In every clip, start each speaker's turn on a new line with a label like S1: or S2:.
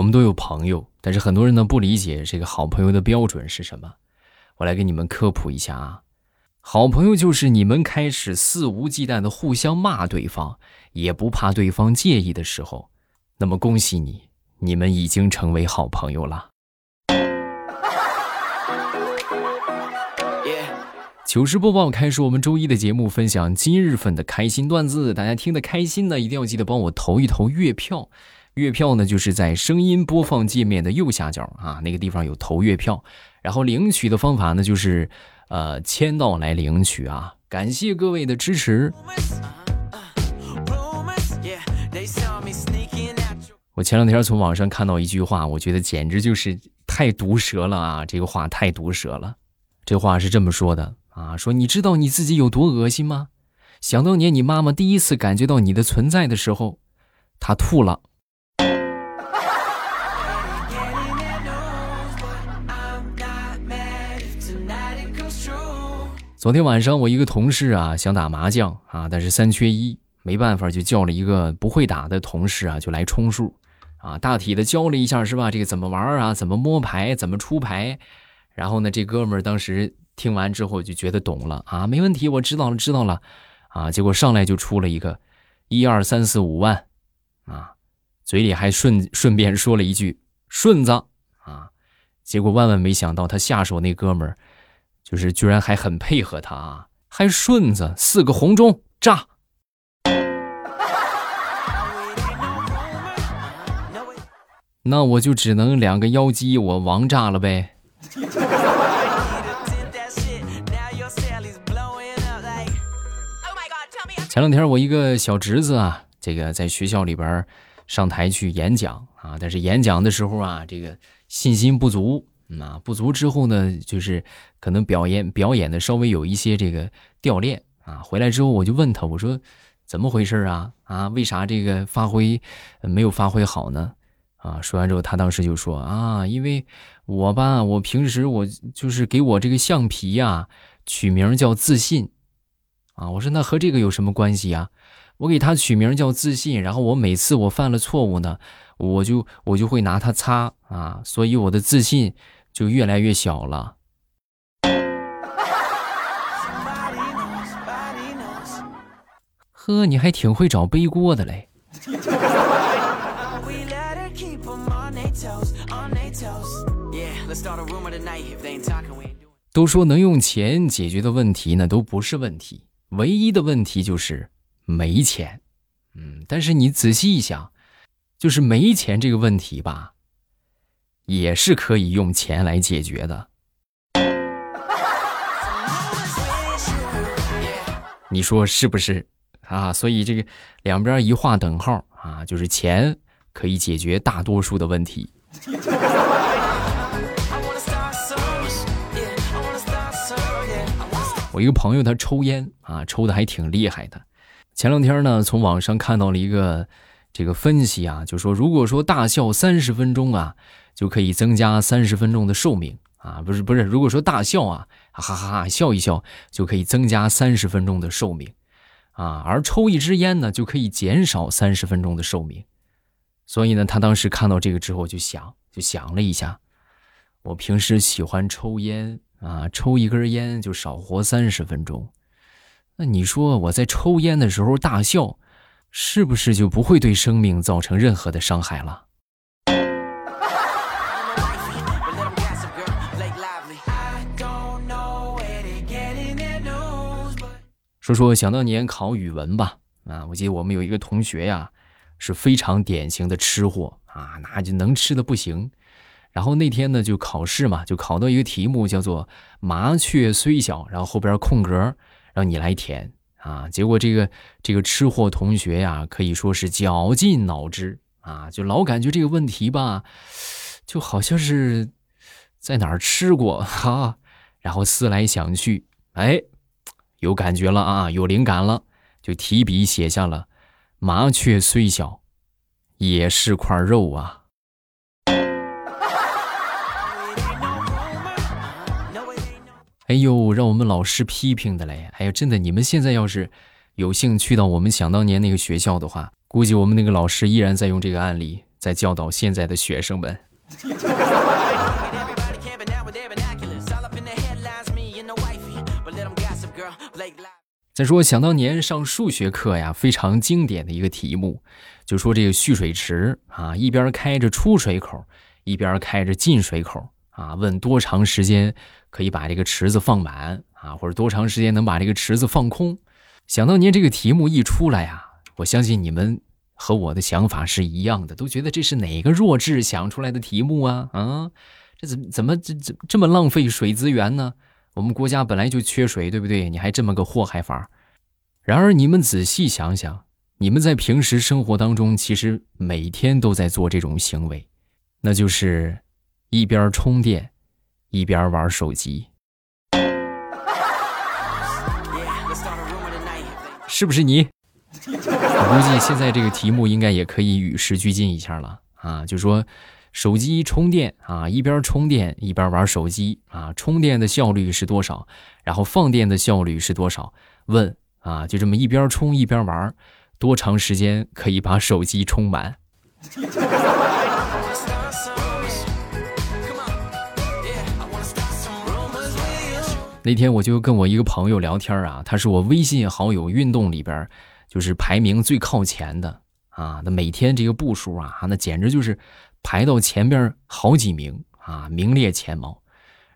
S1: 我们都有朋友，但是很多人呢不理解这个好朋友的标准是什么。我来给你们科普一下啊，好朋友就是你们开始肆无忌惮的互相骂对方，也不怕对方介意的时候，那么恭喜你，你们已经成为好朋友了。糗事播报开始，我们周一的节目分享今日份的开心段子，大家听得开心呢，一定要记得帮我投一投月票。月票呢，就是在声音播放界面的右下角啊，那个地方有投月票。然后领取的方法呢，就是呃签到来领取啊。感谢各位的支持。我前两天从网上看到一句话，我觉得简直就是太毒舌了啊！这个话太毒舌了。这话是这么说的。啊，说你知道你自己有多恶心吗？想当年你妈妈第一次感觉到你的存在的时候，她吐了。昨天晚上我一个同事啊想打麻将啊，但是三缺一，没办法就叫了一个不会打的同事啊就来充数，啊大体的教了一下是吧？这个怎么玩啊？怎么摸牌？怎么出牌？然后呢，这哥们儿当时。听完之后就觉得懂了啊，没问题，我知道了，知道了，啊，结果上来就出了一个一二三四五万，啊，嘴里还顺顺便说了一句顺子啊，结果万万没想到他下手那哥们儿，就是居然还很配合他啊，还顺子四个红中炸，那我就只能两个妖姬我王炸了呗。前两天我一个小侄子啊，这个在学校里边上台去演讲啊，但是演讲的时候啊，这个信心不足啊，不足之后呢，就是可能表演表演的稍微有一些这个掉链啊。回来之后我就问他，我说怎么回事啊？啊，为啥这个发挥没有发挥好呢？啊，说完之后他当时就说啊，因为我吧，我平时我就是给我这个橡皮呀取名叫自信。啊，我说那和这个有什么关系呀？我给他取名叫自信，然后我每次我犯了错误呢，我就我就会拿它擦啊，所以我的自信就越来越小了。呵，你还挺会找背锅的嘞。都说能用钱解决的问题呢，都不是问题。唯一的问题就是没钱，嗯，但是你仔细一想，就是没钱这个问题吧，也是可以用钱来解决的。你说是不是啊？所以这个两边一画等号啊，就是钱可以解决大多数的问题。我一个朋友他抽烟啊，抽的还挺厉害的。前两天呢，从网上看到了一个这个分析啊，就说如果说大笑三十分钟啊，就可以增加三十分钟的寿命啊，不是不是，如果说大笑啊，哈哈哈笑一笑就可以增加三十分钟的寿命啊，而抽一支烟呢，就可以减少三十分钟的寿命。所以呢，他当时看到这个之后就想，就想了一下，我平时喜欢抽烟。啊，抽一根烟就少活三十分钟，那你说我在抽烟的时候大笑，是不是就不会对生命造成任何的伤害了？说说想当年考语文吧，啊，我记得我们有一个同学呀，是非常典型的吃货啊，那就能吃的不行。然后那天呢，就考试嘛，就考到一个题目叫做“麻雀虽小”，然后后边空格让你来填啊。结果这个这个吃货同学呀，可以说是绞尽脑汁啊，就老感觉这个问题吧，就好像是在哪儿吃过哈。然后思来想去，哎，有感觉了啊，有灵感了，就提笔写下了“麻雀虽小，也是块肉啊”。哎呦，让我们老师批评的嘞！哎呀，真的，你们现在要是有幸去到我们想当年那个学校的话，估计我们那个老师依然在用这个案例在教导现在的学生们。再说，想当年上数学课呀，非常经典的一个题目，就说这个蓄水池啊，一边开着出水口，一边开着进水口啊，问多长时间可以把这个池子放满啊，或者多长时间能把这个池子放空。想当年这个题目一出来呀，我相信你们和我的想法是一样的，都觉得这是哪个弱智想出来的题目啊？啊，这怎怎么这这这么浪费水资源呢？我们国家本来就缺水，对不对？你还这么个祸害法？然而，你们仔细想想，你们在平时生活当中，其实每天都在做这种行为，那就是一边充电，一边玩手机，是不是你？我估计现在这个题目应该也可以与时俱进一下了啊，就说。手机充电啊，一边充电一边玩手机啊，充电的效率是多少？然后放电的效率是多少？问啊，就这么一边充一边玩，多长时间可以把手机充满？那天我就跟我一个朋友聊天啊，他是我微信好友运动里边就是排名最靠前的啊，那每天这个步数啊，那简直就是。排到前边好几名啊，名列前茅。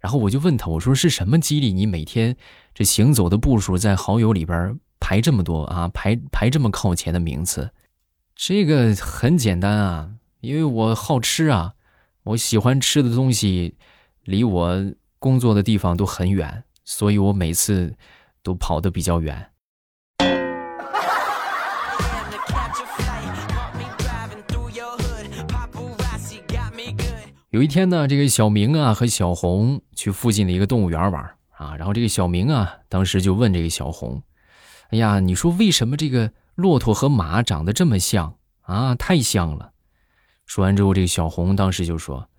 S1: 然后我就问他，我说是什么激励你每天这行走的步数在好友里边排这么多啊，排排这么靠前的名次？这个很简单啊，因为我好吃啊，我喜欢吃的东西离我工作的地方都很远，所以我每次都跑得比较远。有一天呢，这个小明啊和小红去附近的一个动物园玩啊，然后这个小明啊当时就问这个小红：“哎呀，你说为什么这个骆驼和马长得这么像啊？太像了。”说完之后，这个小红当时就说：“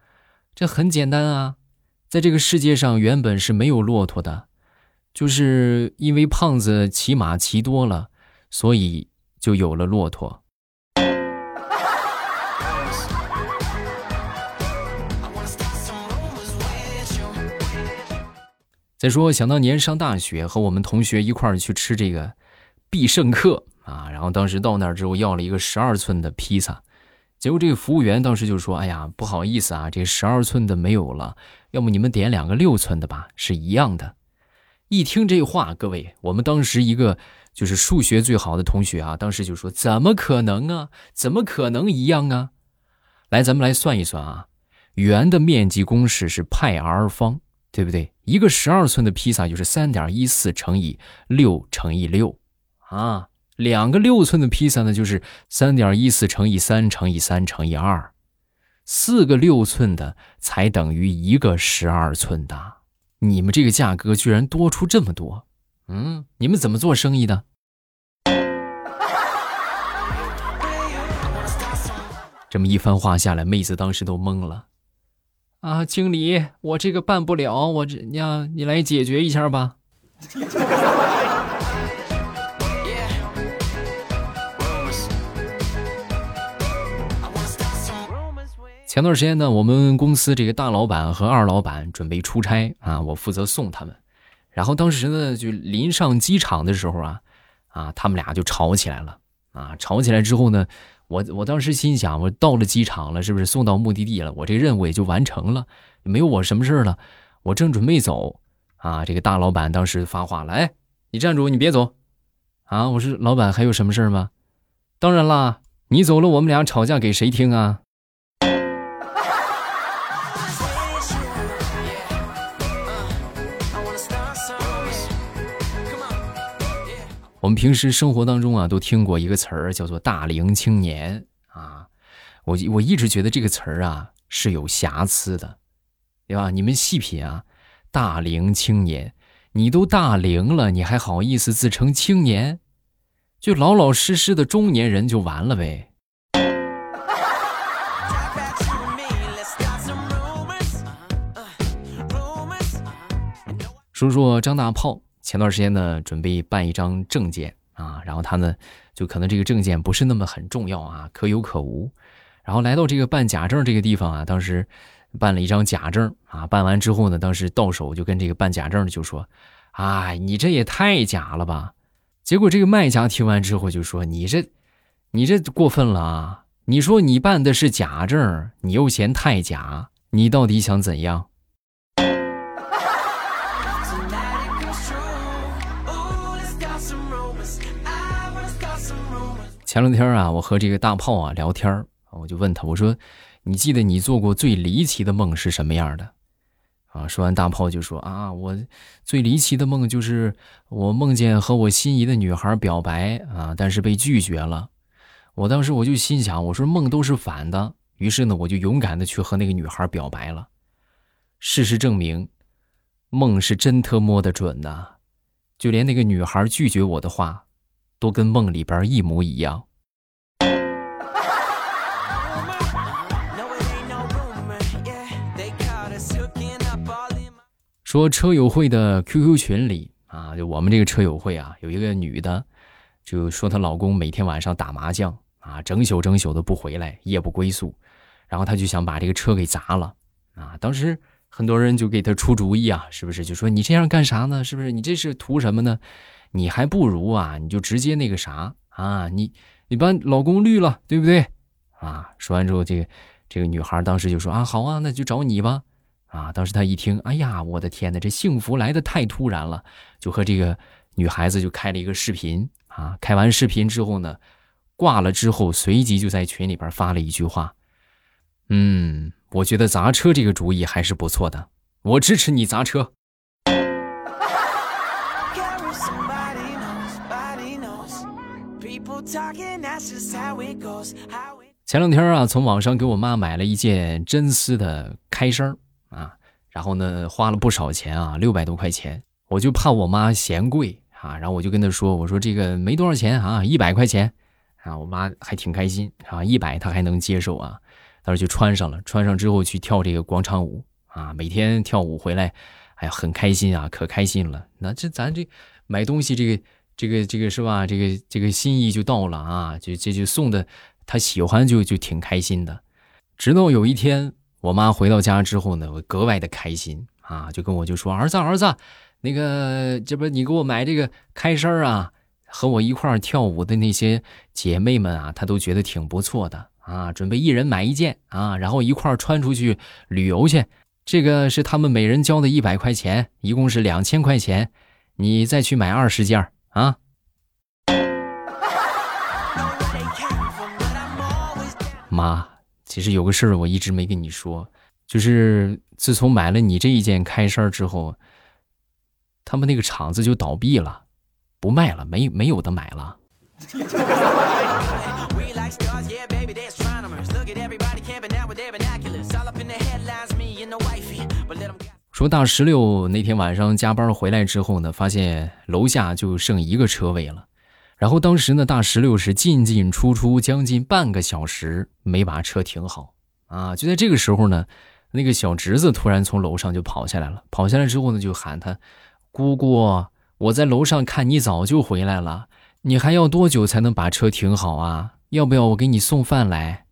S1: 这很简单啊，在这个世界上原本是没有骆驼的，就是因为胖子骑马骑多了，所以就有了骆驼。”再说，想当年上大学，和我们同学一块儿去吃这个必胜客啊，然后当时到那儿之后要了一个十二寸的披萨，结果这个服务员当时就说：“哎呀，不好意思啊，这十二寸的没有了，要么你们点两个六寸的吧，是一样的。”一听这话，各位，我们当时一个就是数学最好的同学啊，当时就说：“怎么可能啊？怎么可能一样啊？”来，咱们来算一算啊，圆的面积公式是派 r 方。对不对？一个十二寸的披萨就是三点一四乘以六乘以六，啊，两个六寸的披萨呢就是三点一四乘以三乘以三乘以二，四个六寸的才等于一个十二寸的。你们这个价格居然多出这么多，嗯，你们怎么做生意的？这么一番话下来，妹子当时都懵了。啊，经理，我这个办不了，我这呀，你来解决一下吧。前段时间呢，我们公司这个大老板和二老板准备出差啊，我负责送他们。然后当时呢，就临上机场的时候啊，啊，他们俩就吵起来了啊，吵起来之后呢。我我当时心想，我到了机场了，是不是送到目的地了？我这任务也就完成了，没有我什么事了。我正准备走，啊，这个大老板当时发话了：“哎，你站住，你别走，啊！”我说：“老板还有什么事吗？”当然啦，你走了，我们俩吵架给谁听啊？我们平时生活当中啊，都听过一个词儿，叫做“大龄青年”啊。我我一直觉得这个词儿啊是有瑕疵的，对吧？你们细品啊，“大龄青年”，你都大龄了，你还好意思自称青年？就老老实实的中年人就完了呗。说说张大炮。前段时间呢，准备办一张证件啊，然后他呢，就可能这个证件不是那么很重要啊，可有可无。然后来到这个办假证这个地方啊，当时办了一张假证啊，办完之后呢，当时到手就跟这个办假证的就说：“哎，你这也太假了吧！”结果这个卖家听完之后就说：“你这，你这过分了啊！你说你办的是假证，你又嫌太假，你到底想怎样？”前两天啊，我和这个大炮啊聊天我就问他，我说：“你记得你做过最离奇的梦是什么样的？”啊，说完大炮就说：“啊，我最离奇的梦就是我梦见和我心仪的女孩表白啊，但是被拒绝了。我当时我就心想，我说梦都是反的。于是呢，我就勇敢的去和那个女孩表白了。事实证明，梦是真他妈的准呐，就连那个女孩拒绝我的话。”都跟梦里边一模一样。说车友会的 QQ 群里啊，就我们这个车友会啊，有一个女的，就说她老公每天晚上打麻将啊，整宿整宿的不回来，夜不归宿，然后她就想把这个车给砸了啊。当时很多人就给她出主意啊，是不是？就说你这样干啥呢？是不是？你这是图什么呢？你还不如啊，你就直接那个啥啊，你你把老公绿了，对不对？啊，说完之后，这个这个女孩当时就说啊，好啊，那就找你吧。啊，当时她一听，哎呀，我的天哪，这幸福来的太突然了，就和这个女孩子就开了一个视频啊。开完视频之后呢，挂了之后，随即就在群里边发了一句话，嗯，我觉得砸车这个主意还是不错的，我支持你砸车。前两天啊，从网上给我妈买了一件真丝的开衫啊，然后呢花了不少钱啊，六百多块钱。我就怕我妈嫌贵啊，然后我就跟她说：“我说这个没多少钱啊，一百块钱啊。”我妈还挺开心啊，一百她还能接受啊，当时候就穿上了。穿上之后去跳这个广场舞啊，每天跳舞回来，哎呀很开心啊，可开心了。那这咱这买东西这个。这个这个是吧？这个这个心意就到了啊！就这就送的，他喜欢就就挺开心的。直到有一天，我妈回到家之后呢，我格外的开心啊，就跟我就说：“儿子儿子，那个这不你给我买这个开衫啊，和我一块跳舞的那些姐妹们啊，她都觉得挺不错的啊，准备一人买一件啊，然后一块穿出去旅游去。这个是他们每人交的一百块钱，一共是两千块钱，你再去买二十件。”啊，妈，其实有个事儿我一直没跟你说，就是自从买了你这一件开衫之后，他们那个厂子就倒闭了，不卖了，没没有的买了。说大石榴那天晚上加班回来之后呢，发现楼下就剩一个车位了。然后当时呢，大石榴是进进出出将近半个小时没把车停好啊。就在这个时候呢，那个小侄子突然从楼上就跑下来了。跑下来之后呢，就喊他：“姑姑，我在楼上看你早就回来了，你还要多久才能把车停好啊？要不要我给你送饭来？”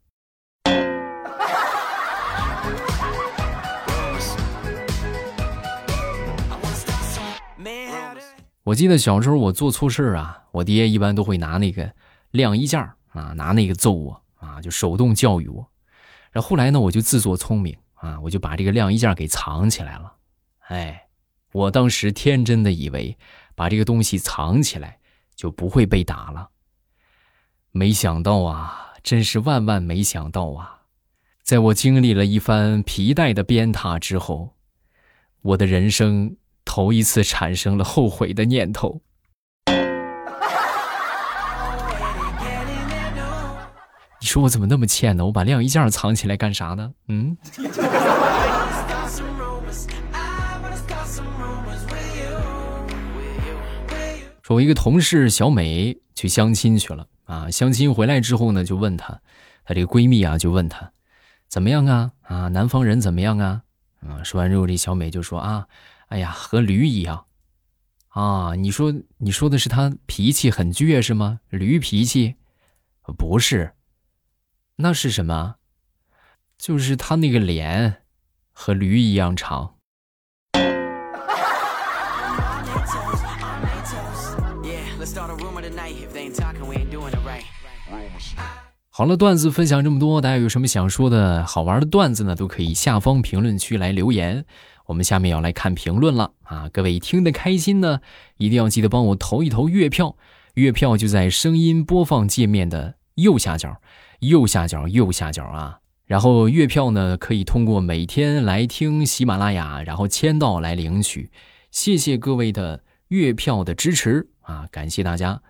S1: 我记得小时候我做错事啊，我爹一般都会拿那个晾衣架啊，拿那个揍我啊，就手动教育我。然后后来呢，我就自作聪明啊，我就把这个晾衣架给藏起来了。哎，我当时天真的以为把这个东西藏起来就不会被打了。没想到啊，真是万万没想到啊！在我经历了一番皮带的鞭挞之后，我的人生。头一次产生了后悔的念头。你说我怎么那么欠呢？我把晾衣架藏起来干啥呢？嗯。说，我一个同事小美去相亲去了啊。相亲回来之后呢，就问她，她这个闺蜜啊，就问她，怎么样啊？啊，南方人怎么样啊？啊，说完之后，这小美就说啊。哎呀，和驴一样，啊！你说你说的是他脾气很倔是吗？驴脾气，不是，那是什么？就是他那个脸和驴一样长。好了，段子分享这么多，大家有什么想说的好玩的段子呢？都可以下方评论区来留言。我们下面要来看评论了啊！各位听得开心呢，一定要记得帮我投一投月票，月票就在声音播放界面的右下角，右下角，右下角啊！然后月票呢，可以通过每天来听喜马拉雅，然后签到来领取。谢谢各位的月票的支持啊！感谢大家，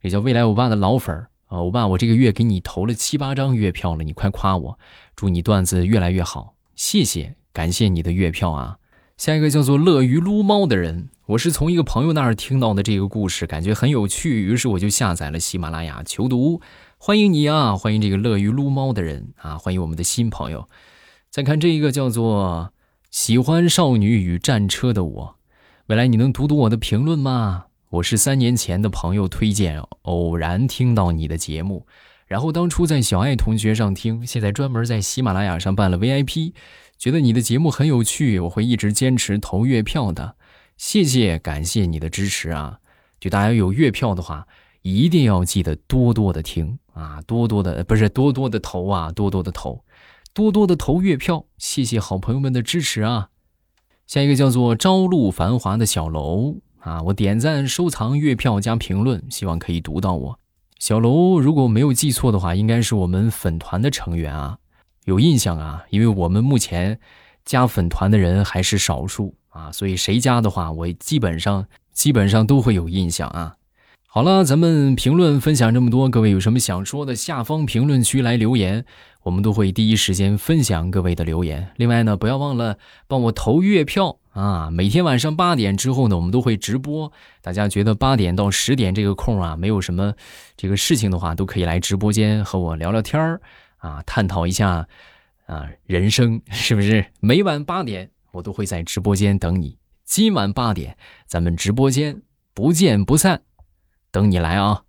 S1: 也叫未来欧巴的老粉儿。啊，欧巴，我这个月给你投了七八张月票了，你快夸我，祝你段子越来越好，谢谢，感谢你的月票啊！下一个叫做乐于撸猫的人，我是从一个朋友那儿听到的这个故事，感觉很有趣，于是我就下载了喜马拉雅求读，欢迎你啊，欢迎这个乐于撸猫的人啊，欢迎我们的新朋友。再看这一个叫做喜欢少女与战车的我，未来你能读读我的评论吗？我是三年前的朋友推荐，偶然听到你的节目，然后当初在小爱同学上听，现在专门在喜马拉雅上办了 VIP，觉得你的节目很有趣，我会一直坚持投月票的。谢谢，感谢你的支持啊！就大家有月票的话，一定要记得多多的听啊，多多的不是多多的投啊，多多的投，多多的投月票。谢谢好朋友们的支持啊！下一个叫做朝露繁华的小楼。啊，我点赞、收藏、月票加评论，希望可以读到我。小楼，如果没有记错的话，应该是我们粉团的成员啊，有印象啊，因为我们目前加粉团的人还是少数啊，所以谁加的话，我基本上基本上都会有印象啊。好了，咱们评论分享这么多，各位有什么想说的，下方评论区来留言，我们都会第一时间分享各位的留言。另外呢，不要忘了帮我投月票啊！每天晚上八点之后呢，我们都会直播。大家觉得八点到十点这个空啊，没有什么这个事情的话，都可以来直播间和我聊聊天儿啊，探讨一下啊人生，是不是？每晚八点我都会在直播间等你。今晚八点，咱们直播间不见不散。等你来啊！